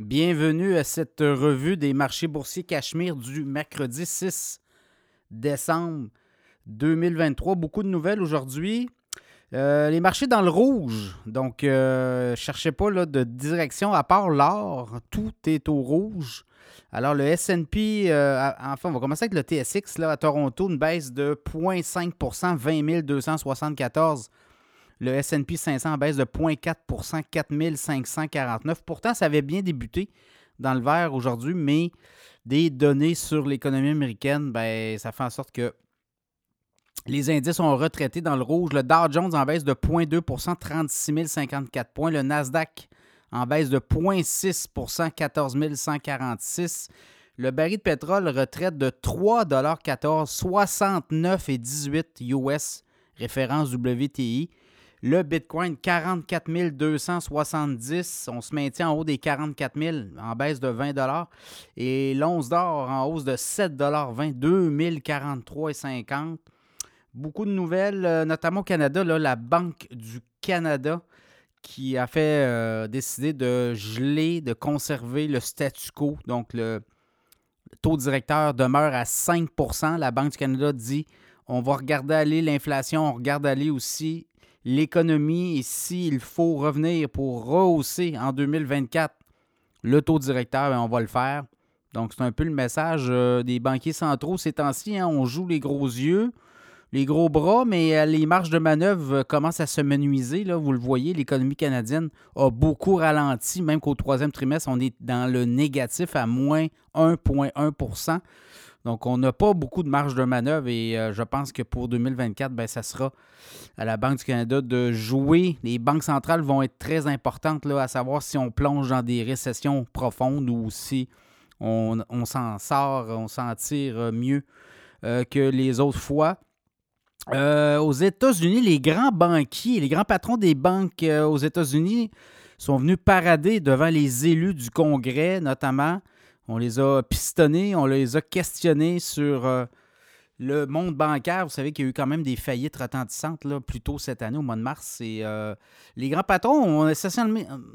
Bienvenue à cette revue des marchés boursiers Cachemire du mercredi 6 décembre 2023. Beaucoup de nouvelles aujourd'hui. Euh, les marchés dans le rouge. Donc, euh, cherchez pas là, de direction à part l'or. Tout est au rouge. Alors, le SP, euh, enfin, on va commencer avec le TSX là, à Toronto, une baisse de 0,5% 20 274 le SP 500 baisse de 0,4% 4 549 Pourtant, ça avait bien débuté dans le vert aujourd'hui, mais des données sur l'économie américaine, ben, ça fait en sorte que les indices sont retraités dans le rouge. Le Dow Jones en baisse de 0,2% 36 054 points. Le Nasdaq en baisse de 0,6% 14 146 Le baril de pétrole retraite de 3,14 69,18 US, référence WTI. Le Bitcoin, 44 270. On se maintient en haut des 44 000 en baisse de 20 Et l'once d'or en hausse de 7,20 2043,50 Beaucoup de nouvelles, euh, notamment au Canada, la Banque du Canada qui a fait euh, décider de geler, de conserver le statu quo. Donc, le taux directeur demeure à 5% La Banque du Canada dit on va regarder aller l'inflation, on regarde aller aussi l'économie s'il faut revenir pour rehausser en 2024 le taux directeur, on va le faire. Donc, c'est un peu le message euh, des banquiers centraux ces temps-ci. Hein. on joue les gros yeux, les gros bras, mais euh, les marges de manœuvre euh, commencent à se menuiser. Vous le voyez, l'économie canadienne a beaucoup ralenti, même qu'au troisième trimestre, on est dans le négatif à moins 1,1 donc, on n'a pas beaucoup de marge de manœuvre et euh, je pense que pour 2024, ben, ça sera à la Banque du Canada de jouer. Les banques centrales vont être très importantes là, à savoir si on plonge dans des récessions profondes ou si on, s'en sort, on s'en tire mieux euh, que les autres fois. Euh, aux États-Unis, les grands banquiers, les grands patrons des banques aux États-Unis sont venus parader devant les élus du Congrès, notamment. On les a pistonnés, on les a questionnés sur euh, le monde bancaire. Vous savez qu'il y a eu quand même des faillites retentissantes là, plus tôt cette année, au mois de mars. Et, euh, les grands patrons, on,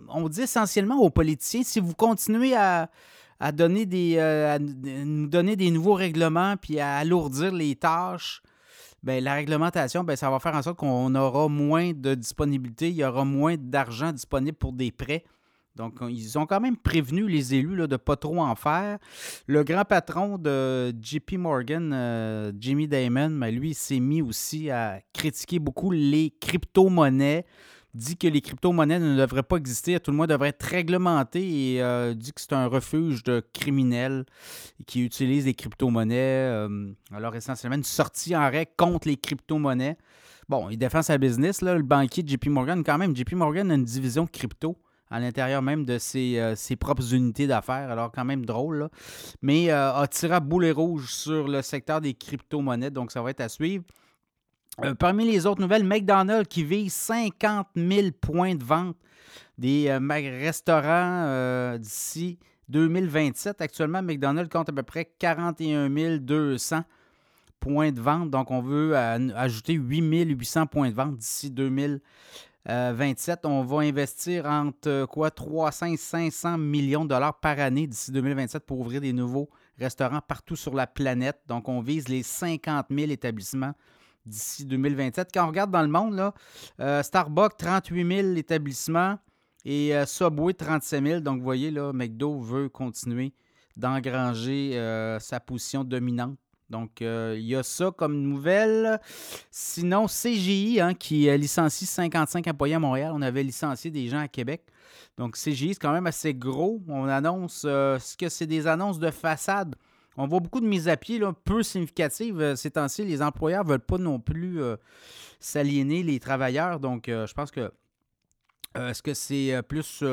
on, dit essentiellement aux politiciens, si vous continuez à, donner des, euh, nous donner des nouveaux règlements puis à alourdir les tâches, ben, la réglementation, ben, ça va faire en sorte qu'on aura moins de disponibilité, il y aura moins d'argent disponible pour des prêts. Donc, ils ont quand même prévenu les élus de ne pas trop en faire. Le grand patron de JP Morgan, euh, Jimmy Dimon, ben, lui, s'est mis aussi à critiquer beaucoup les crypto-monnaies dit que les crypto-monnaies ne devraient pas exister, tout le monde devrait être réglementé et euh, dit que c'est un refuge de criminels qui utilisent les crypto-monnaies. Euh, alors, essentiellement, une sortie en règle contre les crypto-monnaies. Bon, il défend sa business, le banquier JP Morgan, quand même. JP Morgan a une division crypto à l'intérieur même de ses, euh, propres unités d'affaires. Alors, quand même drôle. Mais euh, a tiré à boulet rouge sur le secteur des crypto-monnaies. Donc, ça va être à suivre. Euh, parmi les autres nouvelles, McDonald's qui vise 50 000 points de vente des restaurants d'ici 2027. Actuellement, McDonald's compte à peu près 41 200 points de vente. Donc, on veut ajouter 8 800 points de vente d'ici 2027. 27, euh, on va investir entre euh, quoi 300 et 500 millions de dollars par année d'ici 2027 pour ouvrir des nouveaux restaurants partout sur la planète. Donc, on vise les 50 000 établissements d'ici 2027. Quand on regarde dans le monde, euh, Starbucks, 38 000 établissements et Subway, 37 000. Donc, vous voyez, là, McDo veut continuer d'engranger sa position dominante donc, euh, il y a ça comme nouvelle. Sinon, CGI, hein, qui licencie 55 employés à Montréal. On avait licencié des gens à Québec. Donc, CGI, c'est quand même assez gros. On annonce, euh, ce que c'est des annonces de façade. On voit beaucoup de mises à pied, là, peu significatives. Euh, ces temps-ci, les employeurs ne veulent pas non plus s'aliéner les travailleurs. Donc, je pense que est-ce que c'est plus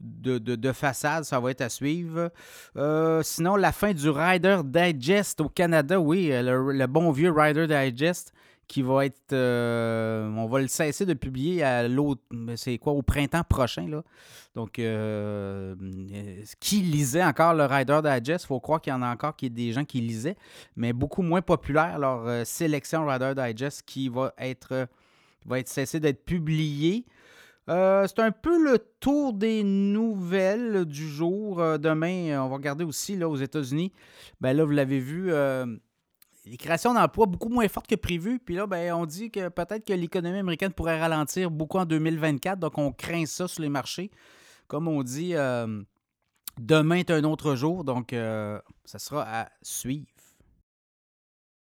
de, façade, ça va être à suivre. Euh, sinon, la fin du Rider Digest au Canada, oui, euh, le, bon vieux Rider Digest qui va être. Euh, on va le cesser de publier à l'autre. C'est quoi, au printemps prochain, là. Donc, qui lisait encore le Rider Digest? Il faut croire qu'il y en a encore qui des gens qui lisaient, mais beaucoup moins populaire. leur sélection Rider Digest qui va être, va être cessé d'être publié. Euh, c'est un peu le tour des nouvelles du jour. Euh, demain, on va regarder aussi là, aux États-Unis. Ben là, vous l'avez vu, les créations d'emplois beaucoup moins fortes que prévu. Puis là, ben, on dit que peut-être que l'économie américaine pourrait ralentir beaucoup en 2024. Donc, on craint ça sur les marchés. Comme on dit, demain est un autre jour. Donc, ça sera à suivre.